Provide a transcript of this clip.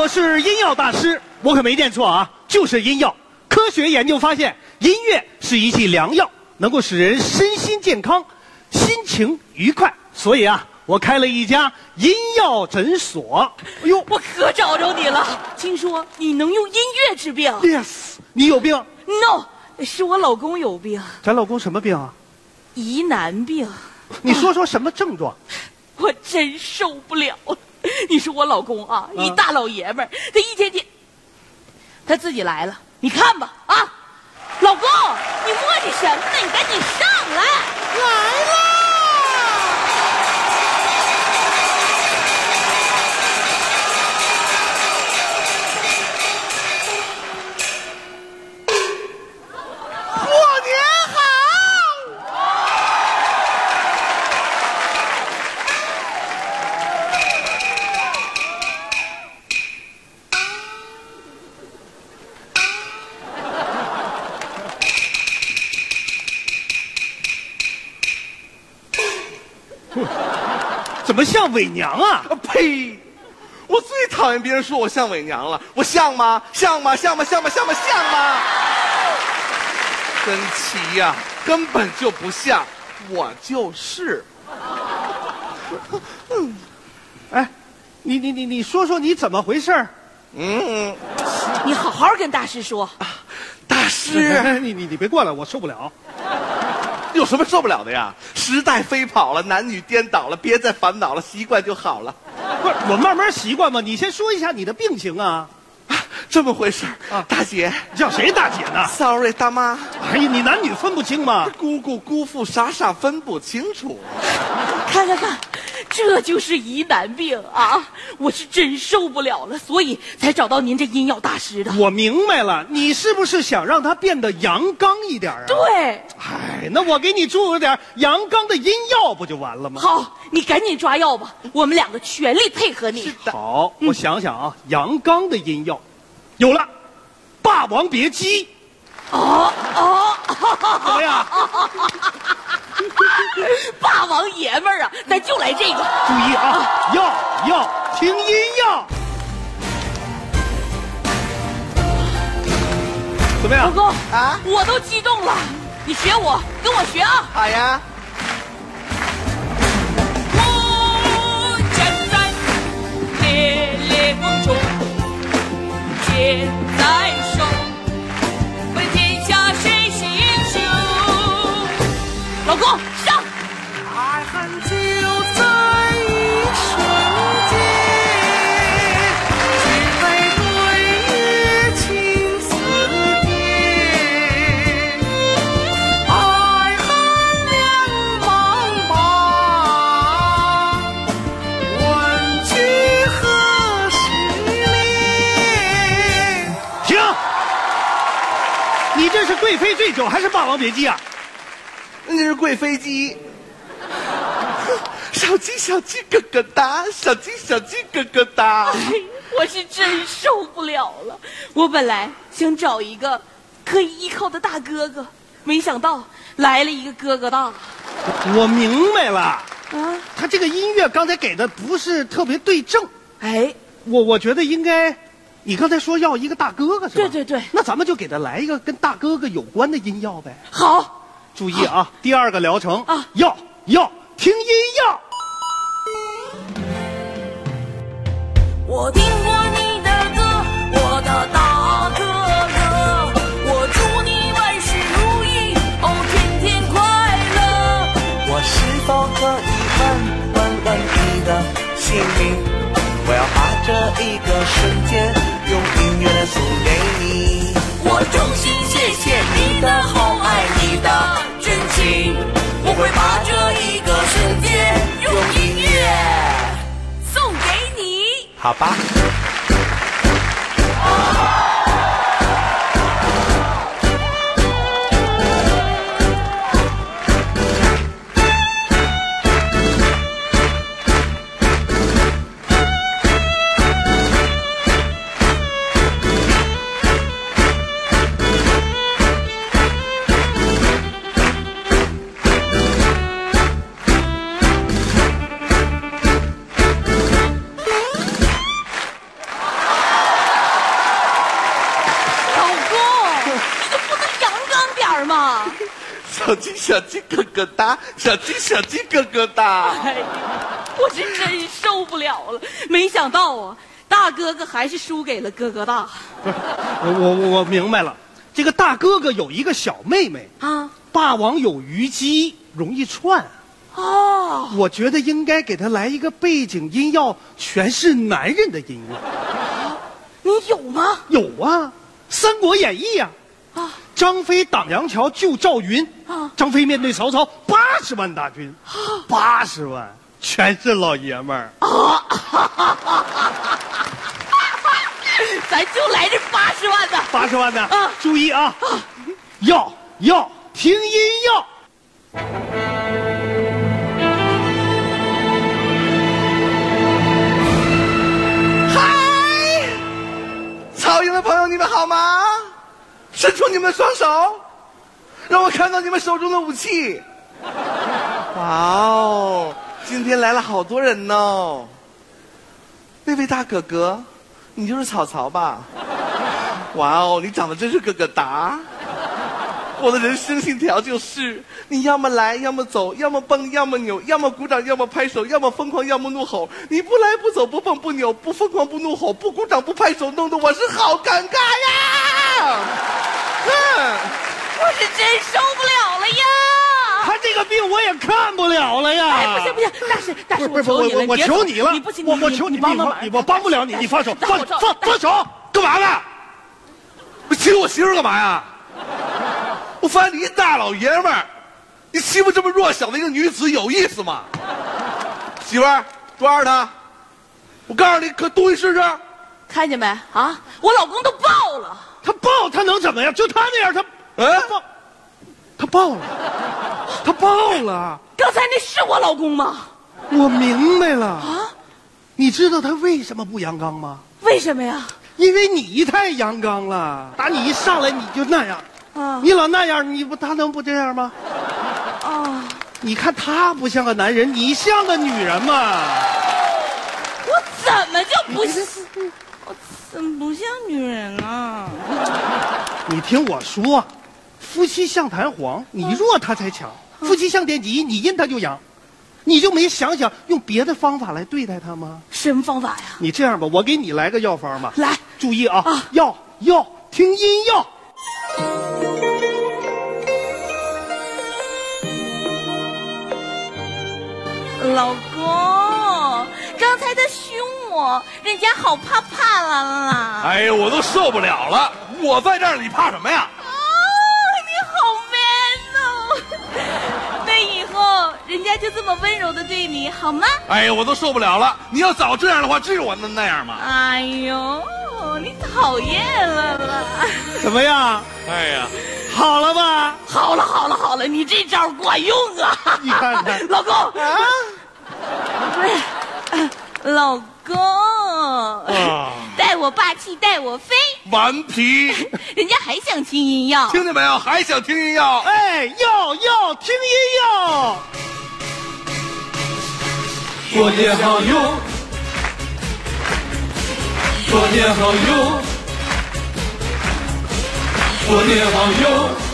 我是音药大师，我可没念错啊，就是音药。科学研究发现，音乐是一剂良药，能够使人身心健康、心情愉快。所以啊，我开了一家音药诊所。哎呦我可找着你了！听说你能用音乐治病，yes，你有病？？No，是我老公有病，咱老公什么病啊？疑难病。你说说什么症状？我真受不了了。你说我老公啊，嗯一大老爷们儿，他一天天，他自己来了，你看吧啊，老公，你磨叽什么呢？你赶紧上来，来啦！怎么像伪娘啊？啊呸！我最讨厌别人说我像伪娘了，我像吗？像吗？像吗？像吗？像吗？像吗？真奇呀、根本就不像，我就是。哎，你你你你说说你怎么回事？嗯，你好好跟大师说，大师 你你你别过来，我受不了。有什么受不了的呀？时代飞跑了，男女颠倒了，别再烦恼了，习惯就好了。不是，我慢慢习惯嘛。你先说一下你的病情啊。啊，这么回事啊大姐叫谁大姐呢？，sorry，大妈，哎呀，你男女分不清吗？姑姑姑父傻傻分不清楚。看看看，这就是疑难病啊！我是真受不了了，所以才找到您这阴药大师的。我明白了，你是不是想让他变得阳刚一点啊？。对，哎，那我给你注入点阳刚的阴药，不就完了吗？好，你赶紧抓药吧，我们两个全力配合你。是的好，我想想啊，阳刚的阴药，有了，《霸王别姬》哦哦，怎么样？霸王爷们儿啊，咱就来这个。注意啊，要要听音要，怎么样？老公啊我都激动了，你学我，跟我学啊！好呀，这是贵妃醉酒还是《霸王别姬》啊？那是贵妃 鸡。小鸡小鸡咯咯哒，小鸡小鸡咯咯哒。哎我是真受不了了。我本来想找一个可以依靠的大哥哥，没想到来了一个哥哥大我明白了，啊！他这个音乐刚才给的不是特别对症，哎，我我觉得应该，你刚才说要一个大哥哥是吧？对对对那咱们就给他来一个跟大哥哥有关的音药呗。好，注意啊，第二个疗程啊要要听音药。我听过你的歌，我的大哥哥，我祝你万事如意，哦，天天快乐。我是否可以问问问你的姓名？我要把这一个瞬间的好爱，你的真情，我会把这一个瞬间用音乐送给你。好吧。小鸡小鸡咯咯哒，小鸡小鸡咯咯哒。哎呀，我是真受不了了！没想到啊，大哥哥还是输给了哥哥大我我我我明白了，这个大哥哥有一个小妹妹，啊！霸王有虞姬，容易串。哦，我觉得应该给他来一个背景音要全是男人的音乐。你有吗？有啊，《三国演义》呀、啊，张飞挡杨桥救赵云，啊。张飞面对曹操八十万大军，八十万全是老爷们儿。啊。咱就来这八十万的。八十万的，啊。注意啊，要要听音要。你们双手，让我看到你们手中的武器。哇哦，今天来了好多人呢。那位大哥哥，你就是草草吧？哇哦，你长得真是咯咯哒。我的人生信条就是：你要么来，要么走，要么蹦，要么扭，要么鼓掌，要么拍手，要么疯狂，要么怒吼。你不来不走，不蹦不扭，不疯狂不怒吼，不鼓掌不拍手，弄得我是好尴尬呀！哼，我是真受不了了呀！他这个病我也看不了了呀！哎，不行不行，大师大师，不是不是求你了，我我求你了，你不行，我我求你，帮帮忙，我帮不了你，你放手，放放放手，干嘛呢？你欺负我媳妇儿干嘛呀？我发现你一大老爷们儿，你欺负这么弱小的一个女子有意思吗？媳妇儿，抓着他！我告诉你，可东西试试。看见没啊？我老公都爆了。他抱他能怎么样？就他那样，他嗯他抱，他抱了，他抱了。刚才那是我老公吗？我明白了，啊？你知道他为什么不阳刚吗？为什么呀？因为你太阳刚了，打你一上来你就那样，啊你老那样，你不他能不这样吗？啊！你看他不像个男人，你像个女人嘛。我怎么就不是？我怎么不像女人啊？你听我说，夫妻相弹簧，你弱他才强；夫妻相电极，你阴他就阳。你就没想想用别的方法来对待他吗？什么方法呀？你这样吧，我给你来个药方吧。来，注意啊，啊药药听音药。老公，我，人家好怕怕啦啦。哎呀，我都受不了了！我在这儿，你怕什么呀？哦，你好 man 哦！那以后人家就这么温柔的对你好吗？哎呀，我都受不了了！你要早这样的话，至于我能那样吗？哎呦，你讨厌了啦！怎么样？哎呀，好了吧？好了好了好了，你这招管用啊！你看看老公，啊，不是，呃老公，啊带我霸气带我飞，顽皮，人家还想听音乐。听见没有？还想听音乐？哎，要要听音乐。过年好哟，过年好哟，过年好哟。